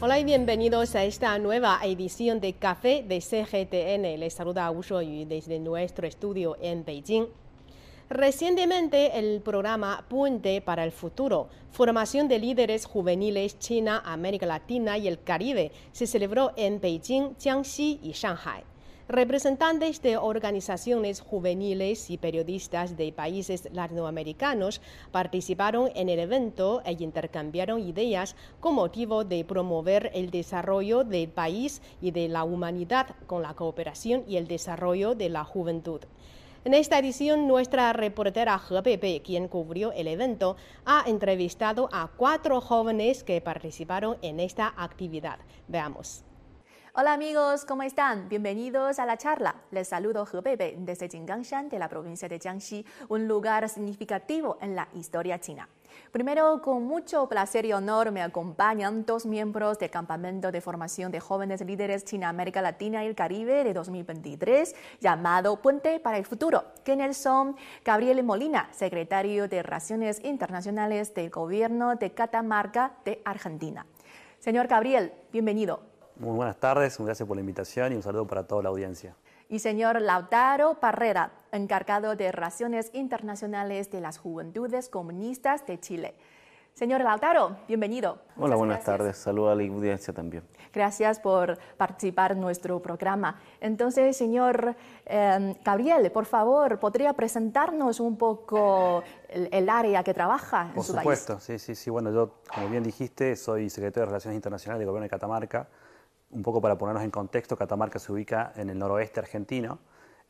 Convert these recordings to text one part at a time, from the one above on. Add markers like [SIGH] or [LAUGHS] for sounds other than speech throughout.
Hola y bienvenidos a esta nueva edición de Café de CGTN. Les saluda Wu Shuoyu desde nuestro estudio en Beijing. Recientemente, el programa Puente para el Futuro, Formación de Líderes Juveniles China, América Latina y el Caribe, se celebró en Beijing, Jiangxi y Shanghai. Representantes de organizaciones juveniles y periodistas de países latinoamericanos participaron en el evento e intercambiaron ideas con motivo de promover el desarrollo del país y de la humanidad con la cooperación y el desarrollo de la juventud. En esta edición, nuestra reportera He quien cubrió el evento, ha entrevistado a cuatro jóvenes que participaron en esta actividad. Veamos. Hola amigos, ¿cómo están? Bienvenidos a la charla. Les saludo He Pepe desde Jinggangshan de la provincia de Jiangxi, un lugar significativo en la historia china. Primero, con mucho placer y honor me acompañan dos miembros del Campamento de Formación de Jóvenes Líderes China, América Latina y el Caribe de 2023, llamado Puente para el Futuro, quienes son Gabriel Molina, secretario de Relaciones Internacionales del Gobierno de Catamarca de Argentina. Señor Gabriel, bienvenido. Muy buenas tardes, gracias por la invitación y un saludo para toda la audiencia. Y señor Lautaro Parrera, encargado de Relaciones Internacionales de las Juventudes Comunistas de Chile. Señor Lautaro, bienvenido. Hola, buenas tardes. Saludo a la audiencia también. Gracias por participar en nuestro programa. Entonces, señor eh, Gabriel, por favor, ¿podría presentarnos un poco el, área que trabaja en su país? Por supuesto, sí, sí, sí. Bueno, yo, como bien dijiste, soy secretario de Relaciones Internacionales del Gobierno de Catamarca un poco para ponernos en contexto, Catamarca se ubica en el noroeste argentino,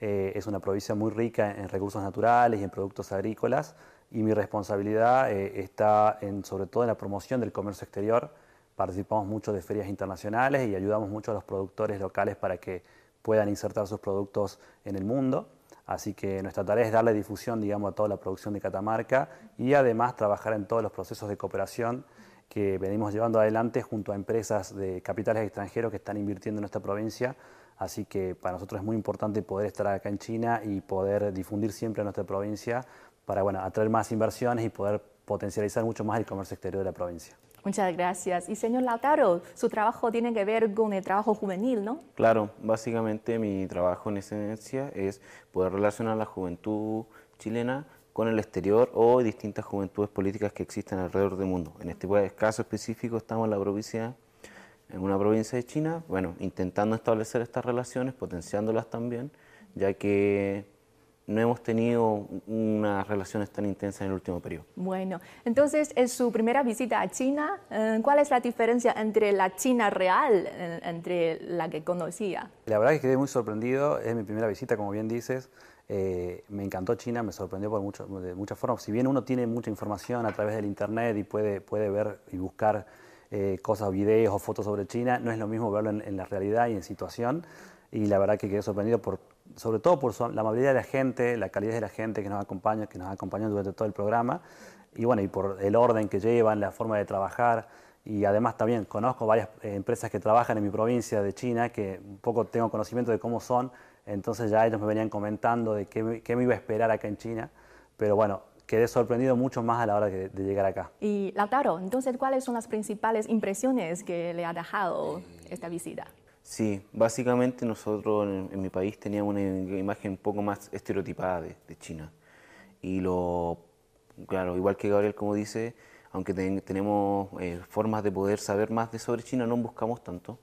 eh, es una provincia muy rica en recursos naturales y en productos agrícolas y mi responsabilidad eh, está sobre todo en la promoción del comercio exterior. Participamos mucho de ferias internacionales y ayudamos mucho a los productores locales para que puedan insertar sus productos en el mundo. Así que nuestra tarea es darle difusión, digamos, a toda la producción de Catamarca y además trabajar en todos los procesos de cooperación que venimos llevando adelante junto a empresas de capitales extranjeros que están invirtiendo en nuestra provincia. Así que para nosotros es muy importante poder estar acá en China y poder difundir siempre nuestra provincia para bueno, atraer más inversiones y poder potencializar mucho más el comercio exterior de la provincia. Muchas gracias. Y señor Lautaro, su trabajo tiene que ver con el trabajo juvenil, ¿no? Claro, básicamente mi trabajo en esencia es poder relacionar a la juventud chilena con el exterior o distintas juventudes políticas que existen alrededor del mundo. En este caso específico estamos en la provincia, en una provincia de China, bueno, intentando establecer estas relaciones, potenciándolas también, ya que no hemos tenido unas relaciones tan intensas en el último periodo. Bueno, entonces, en su primera visita a China, eh, ¿cuál es la diferencia entre la China real, eh, entre la que conocía? La verdad es que quedé muy sorprendido, es mi primera visita, como bien dices, eh, me encantó China, me sorprendió por mucho, de muchas formas. Si bien uno tiene mucha información a través del Internet y puede, puede ver y buscar eh, cosas, videos o fotos sobre China, no es lo mismo verlo en, la realidad y en situación. Y la verdad que quedé sorprendido por, sobre todo por la amabilidad de la gente, la calidad de la gente que nos acompaña, que nos acompañó durante todo el programa, y bueno, y por el orden que llevan, la forma de trabajar. Y además también conozco varias eh, empresas que trabajan en mi provincia de China, que un poco tengo conocimiento de cómo son, entonces ya ellos me venían comentando de qué, me iba a esperar acá en China, pero bueno, quedé sorprendido mucho más a la hora de, llegar acá. Y Lautaro, entonces, ¿cuáles son las principales impresiones que le ha dejado esta visita? Sí, básicamente nosotros en, mi país teníamos una imagen un poco más estereotipada de, China. Y lo, claro, igual que Gabriel como dice, aunque tenemos eh, formas de poder saber más de sobre China, no buscamos tanto.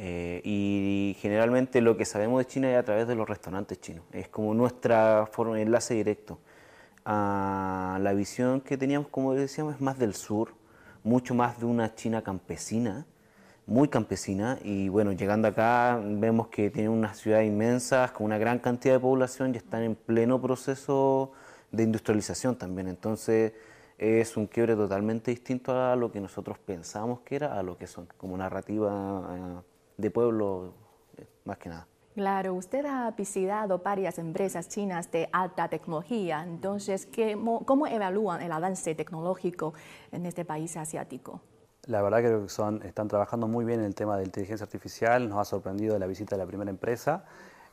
Eh, y generalmente lo que sabemos de China es a través de los restaurantes chinos. Es como nuestra forma de enlace directo. a la visión que teníamos, como decíamos, es más del sur, mucho más de una China campesina, muy campesina. Y bueno, llegando acá vemos que tienen unas ciudades inmensas, con una gran cantidad de población y están en pleno proceso de industrialización también. Entonces es un quiebre totalmente distinto a lo que nosotros pensamos que era, a lo que son, como narrativa. Eh, de pueblo, eh, más que nada. Claro, usted ha visitado varias empresas chinas de alta tecnología, entonces, ¿cómo evalúan el avance tecnológico en este país asiático? La verdad que son, están trabajando muy bien en el tema de inteligencia artificial, nos ha sorprendido la visita de la primera empresa,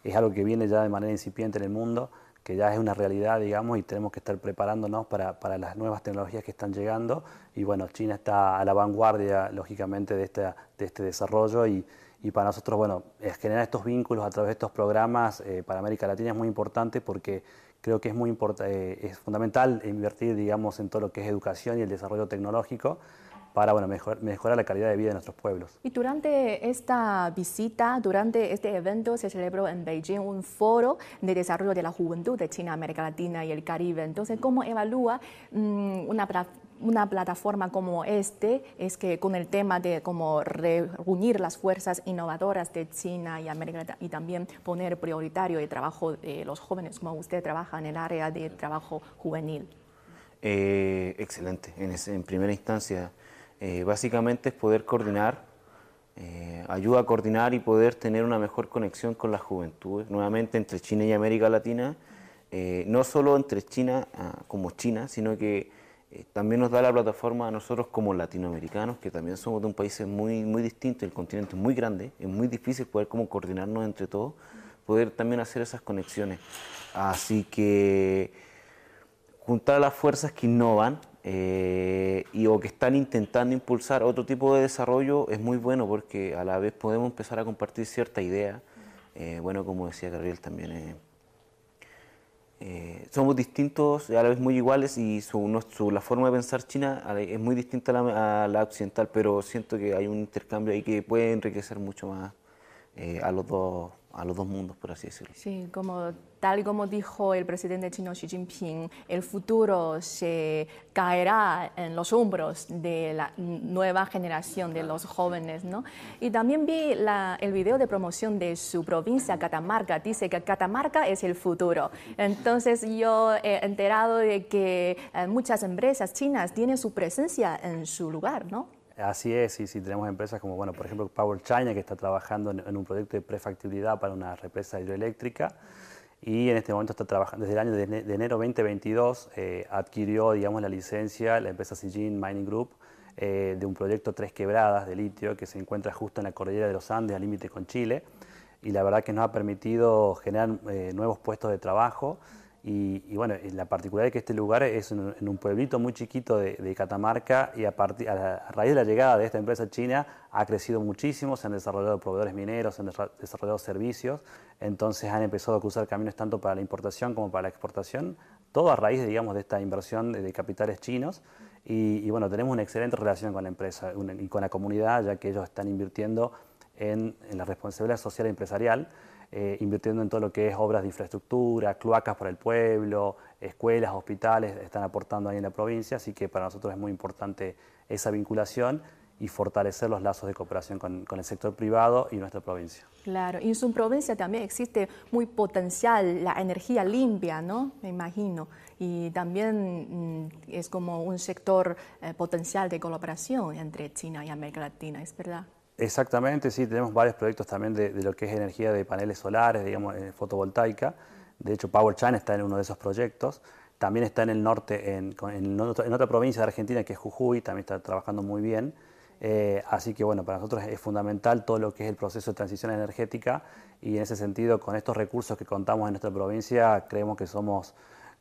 es algo que viene ya de manera incipiente en el mundo, que ya es una realidad, digamos, y tenemos que estar preparándonos para, para, las nuevas tecnologías que están llegando. Y bueno, China está a la vanguardia, lógicamente, de este, de este desarrollo y, y para nosotros, bueno, generar estos vínculos a través de estos programas eh, para América Latina es muy importante porque creo que es muy eh, es fundamental invertir, digamos, en todo lo que es educación y el desarrollo tecnológico para bueno, mejorar la calidad de vida de nuestros pueblos. Y durante esta visita, durante este evento, se celebró en Beijing un foro de desarrollo de la juventud de China, América Latina y el Caribe. Entonces, ¿cómo evalúa mm, una, una plataforma como este? Es que con el tema de cómo reunir las fuerzas innovadoras de China y América y también poner prioritario el trabajo de los jóvenes, como usted trabaja en el área de trabajo juvenil. Eh, excelente. En, en primera instancia, eh, básicamente es poder coordinar, eh, ayuda a coordinar y poder tener una mejor conexión con las juventudes, nuevamente entre China y América Latina, eh, no solo entre China ah, como China, sino que también nos da la plataforma a nosotros como latinoamericanos, que también somos de un país muy, muy distinto, el continente es muy grande, es muy difícil poder coordinarnos entre todos, poder también hacer esas conexiones. Así que juntar las fuerzas que innovan, eh, y o que están intentando impulsar otro tipo de desarrollo es muy bueno porque a la vez podemos empezar a compartir cierta idea. Eh, bueno, como decía Gabriel también, eh, somos distintos, a la vez muy iguales y su, la forma de pensar China es muy distinta a la, a la, occidental, pero siento que hay un intercambio ahí que puede enriquecer mucho más a los dos a los dos mundos, por así decirlo. Sí, como, tal como dijo el presidente chino Xi Jinping, el futuro se caerá en los hombros de la nueva generación de los jóvenes. ¿no? Y también vi el video de promoción de su provincia, Catamarca. Dice que Catamarca es el futuro. Entonces yo he enterado de que eh, muchas empresas chinas tienen su presencia en su lugar, ¿no? Así es, y si tenemos empresas como, bueno, por ejemplo, Power China, que está trabajando en, un proyecto de prefactibilidad para una represa hidroeléctrica, y en este momento está trabajando, desde el año de, enero 2022, eh, adquirió, digamos, la licencia, la empresa Sijin Mining Group, eh, de un proyecto Tres Quebradas de litio que se encuentra justo en la cordillera de los Andes, al límite con Chile, y la verdad que nos ha permitido generar eh, nuevos puestos de trabajo, y, bueno, la particularidad es que este lugar es en, un pueblito muy chiquito de, Catamarca y a, partir, a, raíz de la llegada de esta empresa china ha crecido muchísimo, se han desarrollado proveedores mineros, se han desarrollado servicios, entonces han empezado a cruzar caminos tanto para la importación como para la exportación, todo a raíz, digamos, de esta inversión de, capitales chinos. Y, bueno, tenemos una excelente relación con la empresa y con la comunidad, ya que ellos están invirtiendo en, en la responsabilidad social e empresarial. Eh, invirtiendo en todo lo que es obras de infraestructura, cloacas para el pueblo, escuelas, hospitales, están aportando ahí en la provincia, así que para nosotros es muy importante esa vinculación y fortalecer los lazos de cooperación con, el sector privado y nuestra provincia. Claro, y en su provincia también existe muy potencial la energía limpia, ¿no? Me imagino. Y también mm, es como un sector eh, potencial de colaboración entre China y América Latina, ¿es verdad? Exactamente, sí, tenemos varios proyectos también de, lo que es energía de paneles solares, digamos, eh, fotovoltaica. De hecho, PowerChan está en uno de esos proyectos. También está en el norte, en, en, otra provincia de Argentina que es Jujuy, también está trabajando muy bien. Eh, así que bueno, para nosotros es fundamental todo lo que es el proceso de transición energética y en ese sentido, con estos recursos que contamos en nuestra provincia, creemos que somos,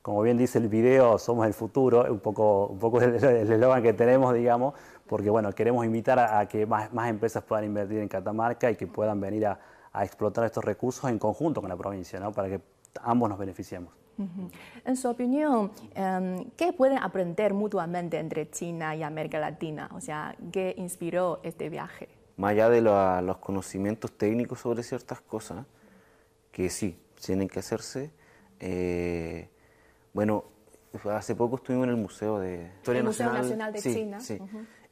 como bien dice el video, somos el futuro, un poco, un poco el eslogan que tenemos, digamos, porque bueno, queremos invitar a, que más, más, empresas puedan invertir en Catamarca y que puedan venir a, explotar estos recursos en conjunto con la provincia, ¿no? para que ambos nos beneficiemos. En su opinión, em, ¿qué pueden aprender mutuamente entre China y América Latina? O sea, ¿qué inspiró este viaje? Más allá de los conocimientos técnicos sobre ciertas cosas, que sí, tienen que hacerse. Eh, bueno, hace poco estuvimos en el Museo de Historia el Museo Nacional, de China. Sí.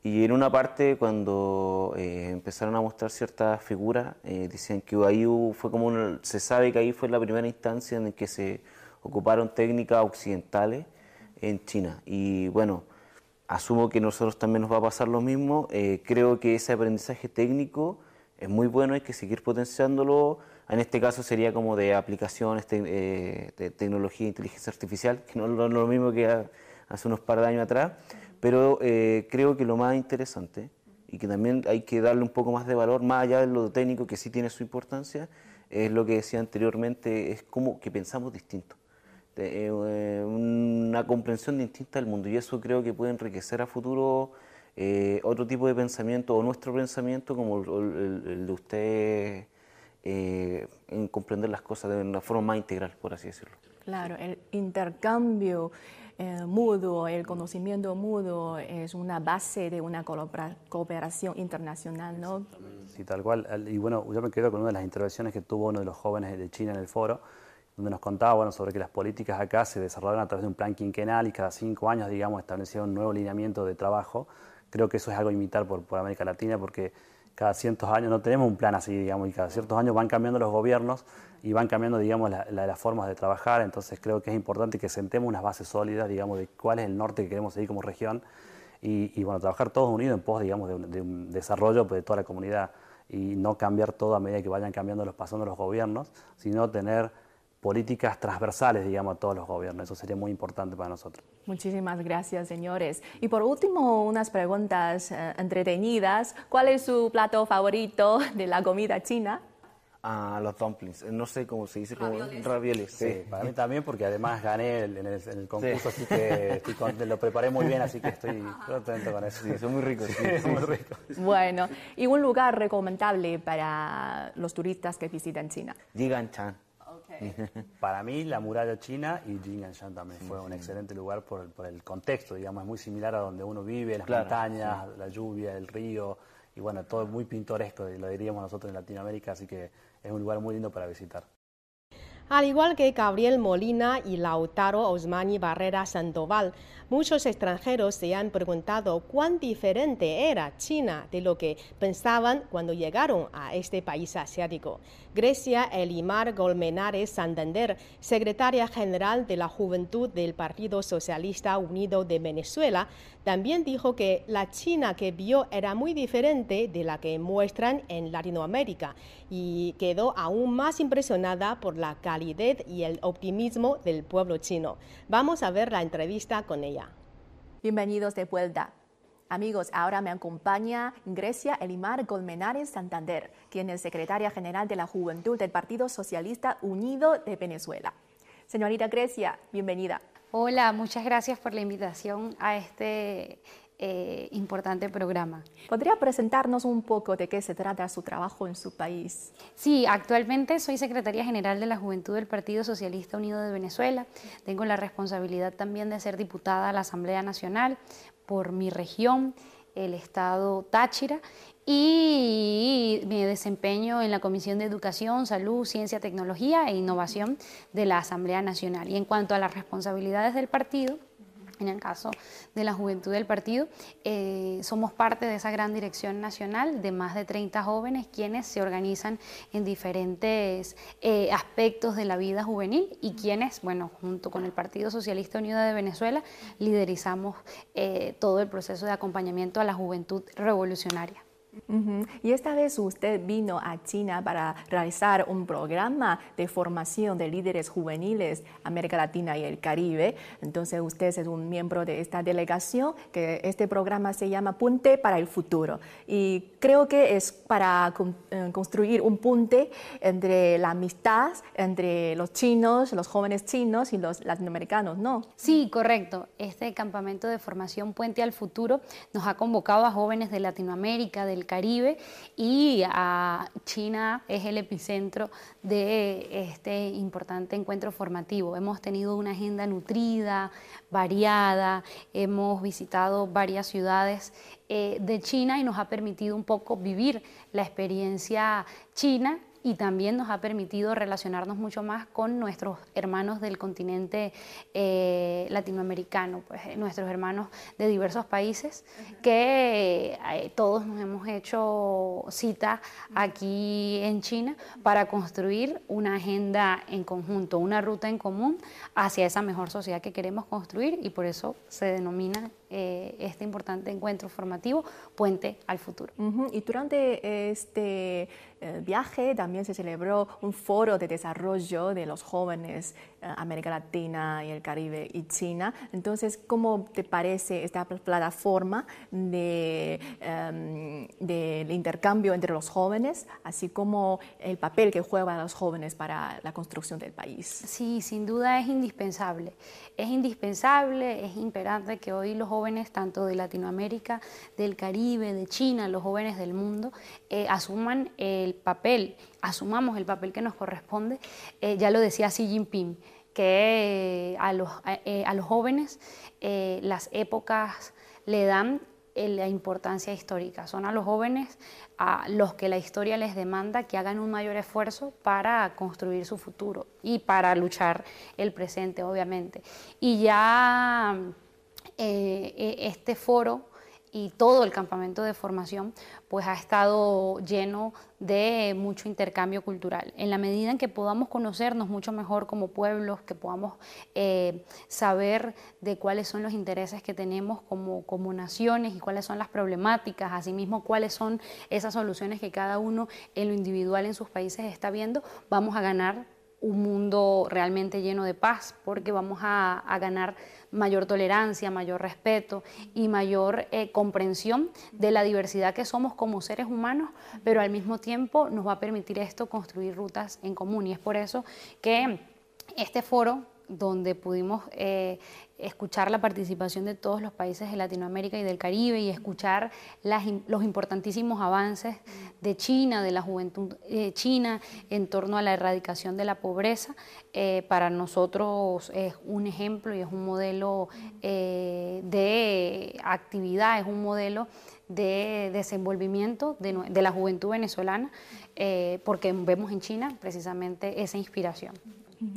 Y en una parte, cuando eh, empezaron a mostrar ciertas figuras, eh, decían que ahí fue como se sabe que ahí fue la primera instancia en que se ocuparon técnicas occidentales en China. Y bueno, asumo que a nosotros también nos va a pasar lo mismo. Eh, creo que ese aprendizaje técnico es muy bueno, hay que seguir potenciándolo. En este caso sería como de aplicaciones de tecnología e inteligencia artificial, que no es lo mismo que hace unos par de años atrás pero eh, creo que lo más interesante y que también hay que darle un poco más de valor, más allá de lo técnico que sí tiene su importancia, es lo que decía anteriormente, es como que pensamos distinto. eh, una comprensión distinta del mundo y eso creo que puede enriquecer a futuro eh, otro tipo de pensamiento o nuestro pensamiento como el, de usted eh, en comprender las cosas de una forma más integral, por así decirlo. Claro, el intercambio mudo, el conocimiento mudo es una base de una cooperación internacional, ¿no? Sí, tal cual. Y bueno, yo me quedo con una de las intervenciones que tuvo uno de los jóvenes de China en el foro, donde nos contaba bueno, sobre que las políticas acá se desarrollaron a través de un plan quinquenal y cada cinco años, digamos, establecieron un nuevo lineamiento de trabajo. Creo que eso es algo a imitar por, por América Latina porque cada cientos años no tenemos un plan así, digamos, y cada ciertos años van cambiando los gobiernos y van cambiando, digamos, las formas de trabajar. Entonces creo que es importante que sentemos unas bases sólidas, digamos, de cuál es el norte que queremos seguir como región y, bueno, trabajar todos unidos en pos, digamos, de de un desarrollo pues, de toda la comunidad y no cambiar todo a medida que vayan cambiando los pasando los gobiernos, sino tener políticas transversales, digamos, a todos los gobiernos. Eso sería muy importante para nosotros. Muchísimas gracias, señores. Y por último, unas preguntas eh, entretenidas. ¿Cuál es su plato favorito de la comida china? Ah, los dumplings. No sé cómo se dice, como ravioles. Sí, para mí también, porque además gané en el, concurso, así que lo preparé muy bien, así que estoy contento con eso. Sí, son muy ricos. Sí, muy ricos. Bueno, ¿y un lugar recomendable para los turistas que visitan China? Jiganchan. [LAUGHS] Para mí, la muralla china y Jinganshan también fue un excelente lugar por el, por el, contexto, digamos, es muy similar a donde uno vive, las montañas, la lluvia, el río, y bueno, todo muy pintoresco, lo diríamos nosotros en Latinoamérica, así que es un lugar muy lindo para visitar. Al igual que Gabriel Molina y Lautaro Osmani Barrera Sandoval, muchos extranjeros se han preguntado cuán diferente era China de lo que pensaban cuando llegaron a este país asiático. Grecia Elimar Golmenares Santander, secretaria general de la Juventud del Partido Socialista Unido de Venezuela, también dijo que la China que vio era muy diferente de la que muestran en Latinoamérica y quedó aún más impresionada por la calidez y el optimismo del pueblo chino. Vamos a ver la entrevista con ella. Bienvenidos de vuelta. Amigos, ahora me acompaña Grecia Elimar Colmenares Santander, quien es secretaria general de la Juventud del Partido Socialista Unido de Venezuela. Señorita Grecia, bienvenida. Hola, muchas gracias por la invitación a este eh, importante programa. ¿Podría presentarnos un poco de qué se trata su trabajo en su país? Sí, actualmente soy secretaria general de la Juventud del Partido Socialista Unido de Venezuela. Tengo la responsabilidad también de ser diputada a la Asamblea Nacional por mi región, el estado Táchira, y me desempeño en la Comisión de Educación, Salud, Ciencia, Tecnología e Innovación de la Asamblea Nacional. Y en cuanto a las responsabilidades del partido, en el caso de la juventud del partido, eh, somos parte de esa gran dirección nacional de más de 30 jóvenes quienes se organizan en diferentes eh, aspectos de la vida juvenil y quienes, bueno, junto con el Partido Socialista Unido de Venezuela, liderizamos eh, todo el proceso de acompañamiento a la juventud revolucionaria. Y esta vez usted vino a China para realizar un programa de formación de líderes juveniles América Latina y el Caribe. Entonces usted es un miembro de esta delegación, que este programa se llama Punte para el Futuro. Y creo que es para eh, construir un punte entre la amistad entre los chinos, los jóvenes chinos y los latinoamericanos, ¿no? Sí, correcto. Este campamento de formación Puente al Futuro nos ha convocado a jóvenes de Latinoamérica, del Caribe y a China es el epicentro de este importante encuentro formativo. Hemos tenido una agenda nutrida, variada, hemos visitado varias ciudades eh, de China y nos ha permitido un poco vivir la experiencia china y también nos ha permitido relacionarnos mucho más con nuestros hermanos del continente eh, latinoamericano, pues eh, nuestros hermanos de diversos países, que eh, todos nos hemos hecho cita aquí en China para construir una agenda en conjunto, una ruta en común hacia esa mejor sociedad que queremos construir y por eso se denomina este importante encuentro formativo Puente al Futuro. Y durante este eh, viaje también se celebró un foro de desarrollo de los jóvenes eh, América Latina y el Caribe y China. Entonces, ¿cómo te parece esta plataforma de, em, del intercambio entre los jóvenes, así como el papel que juegan los jóvenes para la construcción del país? Sí, sin duda es indispensable. Es indispensable, es imperante que hoy los jóvenes, tanto de Latinoamérica, del Caribe, de China, los jóvenes del mundo, eh, asuman el papel, asumamos el papel que nos corresponde. Eh, ya lo decía Xi Jinping que a los, eh, a los jóvenes eh, las épocas le dan eh, la importancia histórica. Son a los jóvenes a los que la historia les demanda que hagan un mayor esfuerzo para construir su futuro y para luchar el presente, obviamente. Y ya este foro y todo el campamento de formación pues ha estado lleno de mucho intercambio cultural. En la medida en que podamos conocernos mucho mejor como pueblos, que podamos eh, saber de cuáles son los intereses que tenemos como, como naciones y cuáles son las problemáticas, asimismo cuáles son esas soluciones que cada uno en lo individual en sus países está viendo, vamos a ganar un mundo realmente lleno de paz, porque vamos a, ganar mayor tolerancia, mayor respeto y mayor eh, comprensión de la diversidad que somos como seres humanos, pero al mismo tiempo nos va a permitir esto construir rutas en común. Y es por eso que este foro donde pudimos eh, escuchar la participación de todos los países de Latinoamérica y del Caribe y escuchar los importantísimos avances de China, de la juventud eh, china en torno a la erradicación de la pobreza, eh, para nosotros es un ejemplo y es un modelo de actividad, es un modelo de desenvolvimiento de, la juventud venezolana, porque vemos en China precisamente esa inspiración.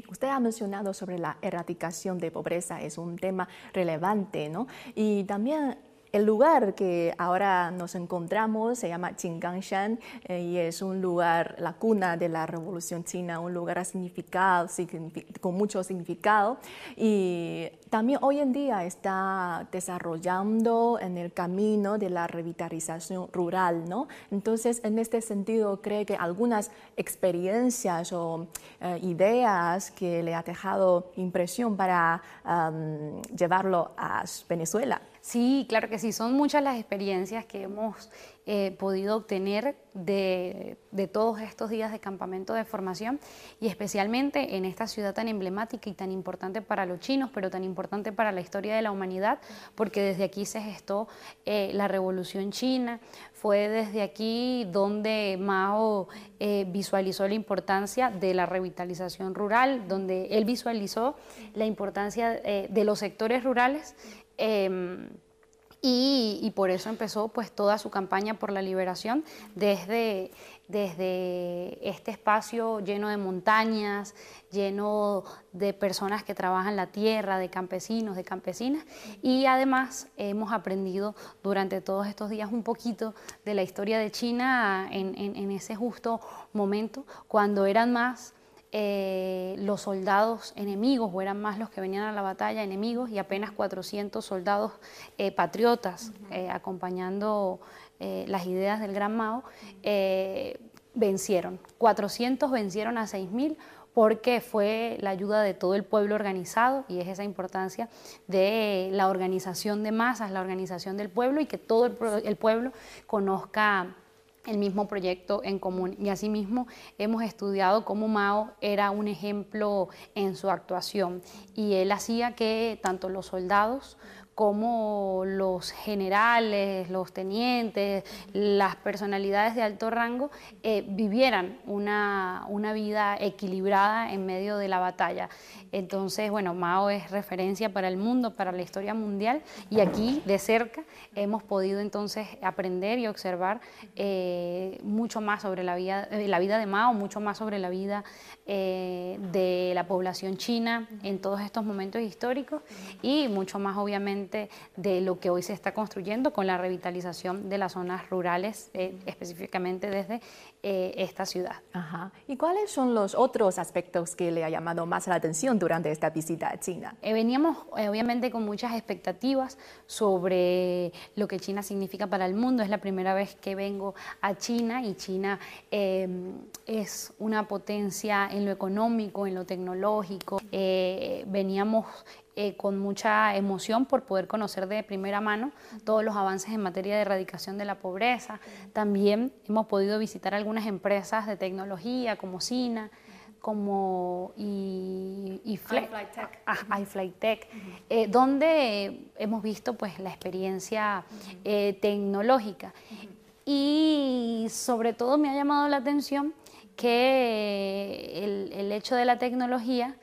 Usted ha mencionado sobre la erradicación de pobreza, es un tema relevante, ¿no? Y también el lugar que ahora nos encontramos se llama Qingangshan eh, y es un lugar, la cuna de la Revolución China, un lugar significado, con mucho significado. Y también hoy en día está desarrollando en el camino de la revitalización rural, ¿no? Entonces, en este sentido, cree que algunas experiencias o eh, ideas que le ha dejado impresión para llevarlo a Venezuela. Sí, claro que sí, son muchas las experiencias que hemos eh, podido obtener de, todos estos días de campamento de formación y especialmente en esta ciudad tan emblemática y tan importante para los chinos, pero tan importante para la historia de la humanidad, porque desde aquí se gestó eh, la revolución china, fue desde aquí donde Mao eh, visualizó la importancia de la revitalización rural, donde él visualizó la importancia de los sectores rurales Em, y, por eso empezó pues toda su campaña por la liberación desde, desde este espacio lleno de montañas, lleno de personas que trabajan la tierra, de campesinos, de campesinas. Y además hemos aprendido durante todos estos días un poquito de la historia de China en, en ese justo momento, cuando eran más eh, los soldados enemigos, o eran más los que venían a la batalla enemigos, y apenas 400 soldados eh, patriotas eh, acompañando las ideas del Gran Mao, vencieron. 400 vencieron a 6.000 porque fue la ayuda de todo el pueblo organizado y es esa importancia de la organización de masas, la organización del pueblo y que todo el pueblo conozca el mismo proyecto en común. Y asimismo hemos estudiado cómo Mao era un ejemplo en su actuación y él hacía que tanto los soldados como los generales, los tenientes, las personalidades de alto rango eh, vivieran una, una, vida equilibrada en medio de la batalla. Entonces, bueno, Mao es referencia para el mundo, para la historia mundial y aquí de cerca hemos podido entonces aprender y observar eh, mucho más sobre la vida, eh, la vida de Mao, mucho más sobre la vida de la población china en todos estos momentos históricos y mucho más obviamente de lo que hoy se está construyendo con la revitalización de las zonas rurales, eh, específicamente desde eh, esta ciudad. Ajá. ¿Y cuáles son los otros aspectos que le ha llamado más la atención durante esta visita a China? veníamos obviamente con muchas expectativas sobre lo que China significa para el mundo. Es la primera vez que vengo a China y China es una potencia en lo económico, en lo tecnológico. veníamos eh, con mucha emoción por poder conocer de primera mano todos los avances en materia de erradicación de la pobreza. También hemos podido visitar algunas empresas de tecnología como SINA, como y, y iFlyTech, eh, donde hemos visto pues la experiencia eh, tecnológica. Y sobre todo me ha llamado la atención que el, el hecho de la tecnología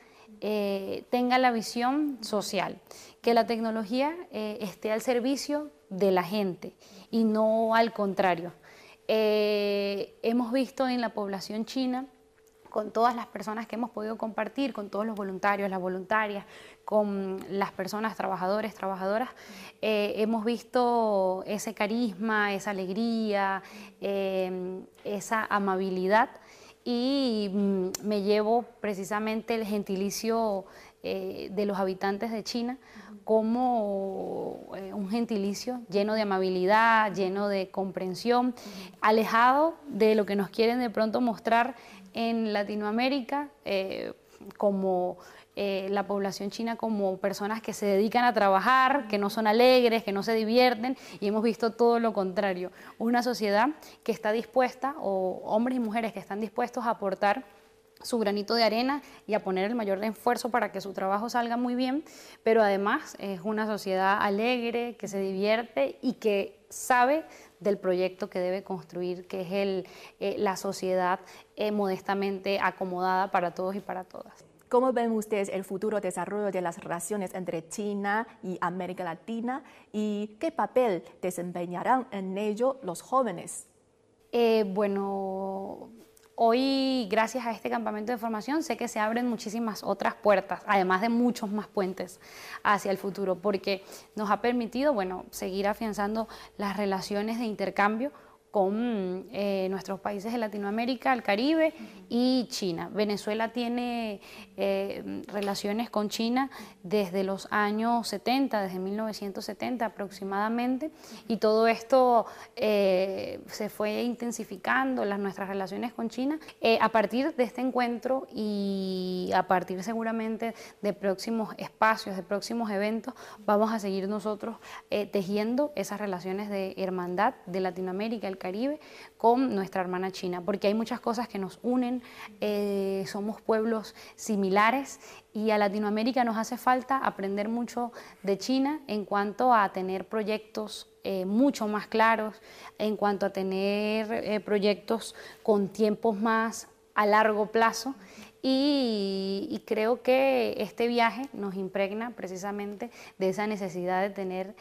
eh, tenga la visión social, que la tecnología eh, esté al servicio de la gente y no al contrario. Eh, hemos visto en la población china, con todas las personas que hemos podido compartir, con todos los voluntarios, las voluntarias, con las personas, trabajadores, trabajadoras, hemos visto ese carisma, esa alegría, esa amabilidad y mm, me llevo precisamente el gentilicio eh, de los habitantes de China como eh, un gentilicio lleno de amabilidad, lleno de comprensión, alejado de lo que nos quieren de pronto mostrar en Latinoamérica eh, como eh, la población china como personas que se dedican a trabajar, que no son alegres, que no se divierten, y hemos visto todo lo contrario. Una sociedad que está dispuesta, o hombres y mujeres que están dispuestos a aportar su granito de arena y a poner el mayor esfuerzo para que su trabajo salga muy bien, pero además es una sociedad alegre, que se divierte y que sabe del proyecto que debe construir, que es el, eh, la sociedad eh, modestamente acomodada para todos y para todas. ¿Cómo ven ustedes el futuro desarrollo de las relaciones entre China y América Latina y qué papel desempeñarán en ello los jóvenes? Eh, bueno, hoy gracias a este campamento de formación sé que se abren muchísimas otras puertas, además de muchos más puentes hacia el futuro, porque nos ha permitido, bueno, seguir afianzando las relaciones de intercambio con eh, nuestros países de Latinoamérica, el Caribe y China. Venezuela tiene eh, relaciones con China desde los años 70, desde 1970 aproximadamente, y todo esto eh, se fue intensificando, las, nuestras relaciones con China, a partir de este encuentro y a partir seguramente de próximos espacios, de próximos eventos, vamos a seguir nosotros tejiendo esas relaciones de hermandad de Latinoamérica, el Caribe con nuestra hermana China, porque hay muchas cosas que nos unen, eh, somos pueblos similares y a Latinoamérica nos hace falta aprender mucho de China en cuanto a tener proyectos eh, mucho más claros, en cuanto a tener eh, proyectos con tiempos más a largo plazo. Y, creo que este viaje nos impregna precisamente de esa necesidad de tener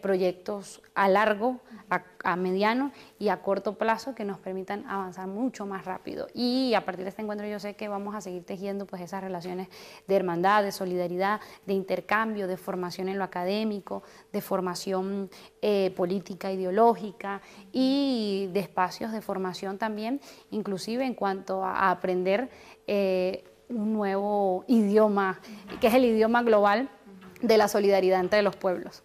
proyectos a largo, a, mediano y a corto plazo que nos permitan avanzar mucho más rápido. Y a partir de este encuentro yo sé que vamos a seguir tejiendo pues esas relaciones de hermandad, de solidaridad, de intercambio, de formación en lo académico, de formación eh, política, ideológica y de espacios de formación también, inclusive en cuanto a aprender eh, un nuevo idioma, que es el idioma global de la solidaridad entre los pueblos.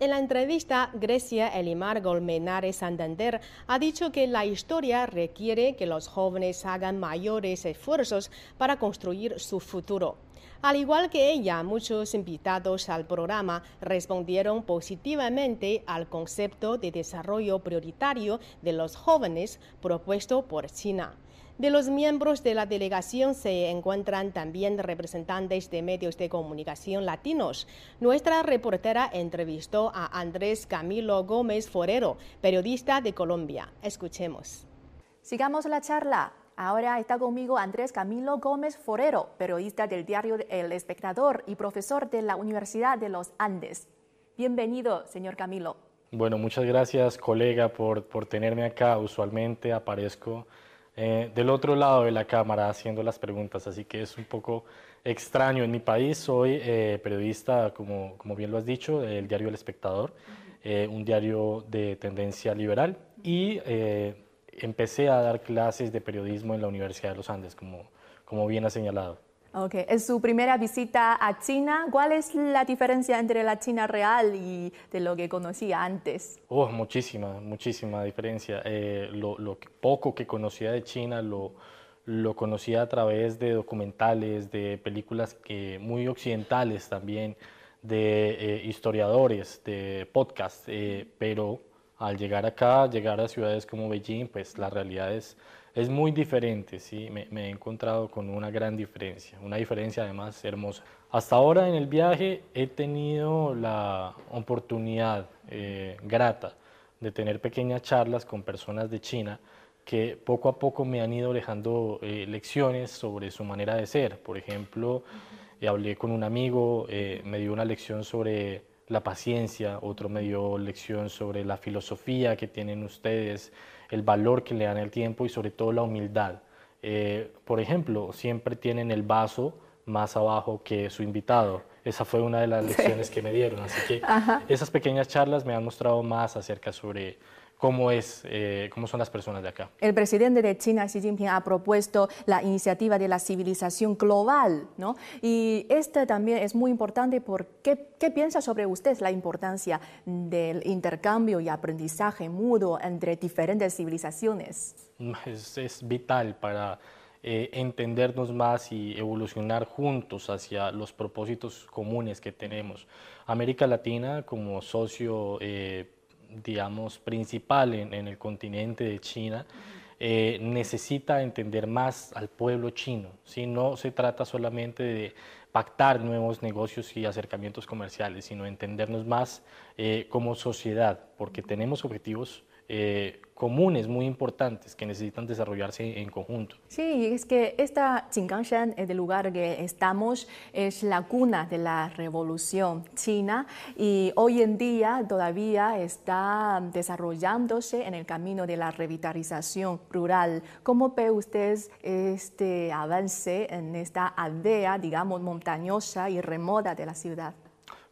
En la entrevista, Grecia Elimar Golmenares Santander ha dicho que la historia requiere que los jóvenes hagan mayores esfuerzos para construir su futuro. Al igual que ella, muchos invitados al programa respondieron positivamente al concepto de desarrollo prioritario de los jóvenes propuesto por China. De los miembros de la delegación se encuentran también representantes de medios de comunicación latinos. Nuestra reportera entrevistó a Andrés Camilo Gómez Forero, periodista de Colombia. Escuchemos. Sigamos la charla. Ahora está conmigo Andrés Camilo Gómez Forero, periodista del diario El Espectador y profesor de la Universidad de los Andes. Bienvenido, señor Camilo. Bueno, muchas gracias, colega, por, por tenerme acá. Usualmente aparezco eh, del otro lado de la cámara haciendo las preguntas, así que es un poco extraño. En mi país soy eh, periodista, como, como bien lo has dicho, del diario El Espectador, eh, un diario de tendencia liberal, y eh, empecé a dar clases de periodismo en la Universidad de los Andes, como, como bien ha señalado. Ok, en su primera visita a China, ¿cuál es la diferencia entre la China real y de lo que conocía antes? Oh, muchísima, muchísima diferencia. lo, lo poco que conocía de China lo, conocía a través de documentales, de películas que, muy occidentales también, de eh, historiadores, de podcasts, eh, pero al llegar acá, llegar a ciudades como Beijing, pues la realidad es, es muy diferente, ¿sí? Me, he encontrado con una gran diferencia, una diferencia además hermosa. Hasta ahora en el viaje he tenido la oportunidad eh, grata de tener pequeñas charlas con personas de China, que poco a poco me han ido dejando eh, lecciones sobre su manera de ser. Por ejemplo, eh, hablé con un amigo, eh, me dio una lección sobre la paciencia, otro me dio lección sobre la filosofía que tienen ustedes, el valor que le dan al tiempo y sobre todo la humildad. por ejemplo, siempre tienen el vaso más abajo que su invitado. Esa fue una de las lecciones que me dieron. Así que esas pequeñas charlas me han mostrado más acerca sobre cómo, es, eh, cómo son las personas de acá. El presidente de China, Xi Jinping, ha propuesto la iniciativa de la civilización global, ¿no? Y este también es muy importante porque, ¿qué piensa sobre usted la importancia del intercambio y aprendizaje mutuo entre diferentes civilizaciones? Es, vital para eh, entendernos más y evolucionar juntos hacia los propósitos comunes que tenemos. América Latina como socio eh, digamos, principal en, el continente de China, eh, necesita entender más al pueblo chino. si No se trata solamente de pactar nuevos negocios y acercamientos comerciales, sino entendernos más eh, como sociedad, porque tenemos objetivos eh, comunes muy importantes que necesitan desarrollarse en conjunto. Sí, es que esta Qinggangshan, el lugar que estamos, es la cuna de la revolución china y hoy en día todavía está desarrollándose en el camino de la revitalización rural. ¿Cómo ve usted este avance en esta aldea, digamos, montañosa y remota de la ciudad?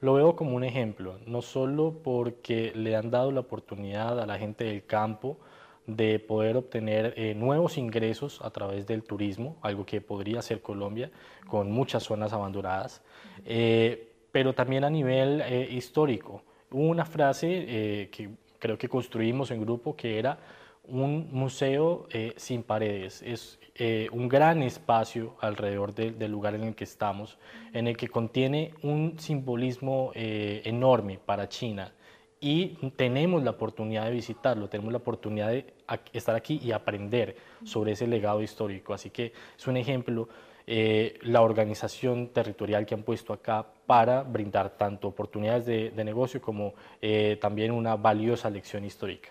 Lo veo como un ejemplo, no solo porque le han dado la oportunidad a la gente del campo de poder obtener eh, nuevos ingresos a través del turismo, algo que podría ser Colombia, con muchas zonas abandonadas, eh, pero también a nivel eh, histórico. Hubo una frase que creo que construimos en grupo que era un museo sin paredes. Es eh, un gran espacio alrededor del lugar en el que estamos, en el que contiene un simbolismo eh, enorme para China y tenemos la oportunidad de visitarlo, tenemos la oportunidad de estar aquí y aprender sobre ese legado histórico. Así que es un ejemplo eh, la organización territorial que han puesto acá para brindar tanto oportunidades de, negocio como eh, también una valiosa lección histórica.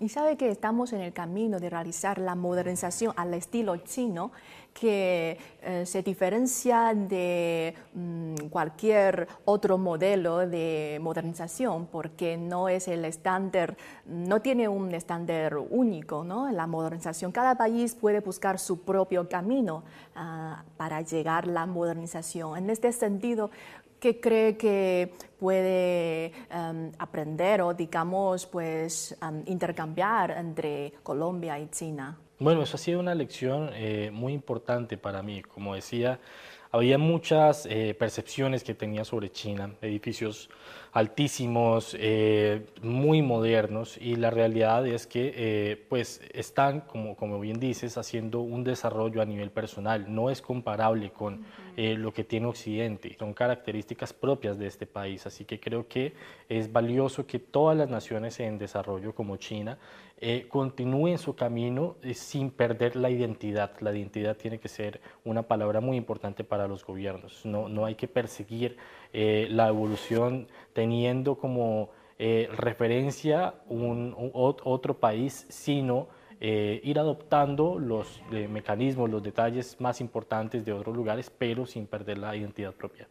Y sabe que estamos en el camino de realizar la modernización al estilo chino, que eh, se diferencia de mm, cualquier otro modelo de modernización, porque no es el estándar, no tiene un estándar único, ¿no? La modernización, cada país puede buscar su propio camino ah, para llegar a la modernización. En este sentido, ¿Qué cree que puede em, aprender o, digamos, pues em, intercambiar entre Colombia y China? Bueno, eso ha sido una lección eh, muy importante para mí. Como decía, había muchas eh, percepciones que tenía sobre China, edificios altísimos, eh, muy modernos, y la realidad es que eh, pues están, como, como bien dices, haciendo un desarrollo a nivel personal. No es comparable con lo que tiene Occidente. Son características propias de este país, así que creo que es valioso que todas las naciones en desarrollo, como China, eh, continúen su camino eh, sin perder la identidad. La identidad tiene que ser una palabra muy importante para los gobiernos. No, no hay que perseguir eh, la evolución teniendo como referencia un, otro país, sino ir adoptando los mecanismos, los detalles más importantes de otros lugares, pero sin perder la identidad propia.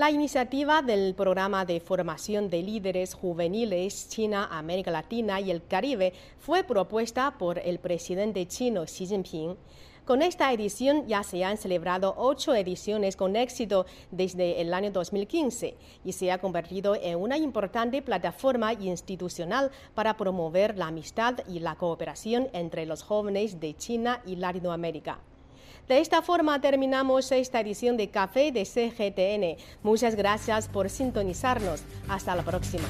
La iniciativa del programa de formación de líderes juveniles China, América Latina y el Caribe fue propuesta por el presidente chino Xi Jinping Con esta edición ya se han celebrado ocho ediciones con éxito desde el año 2015 y se ha convertido en una importante plataforma institucional para promover la amistad y la cooperación entre los jóvenes de China y Latinoamérica. De esta forma terminamos esta edición de Café de CGTN. Muchas gracias por sintonizarnos. Hasta la próxima.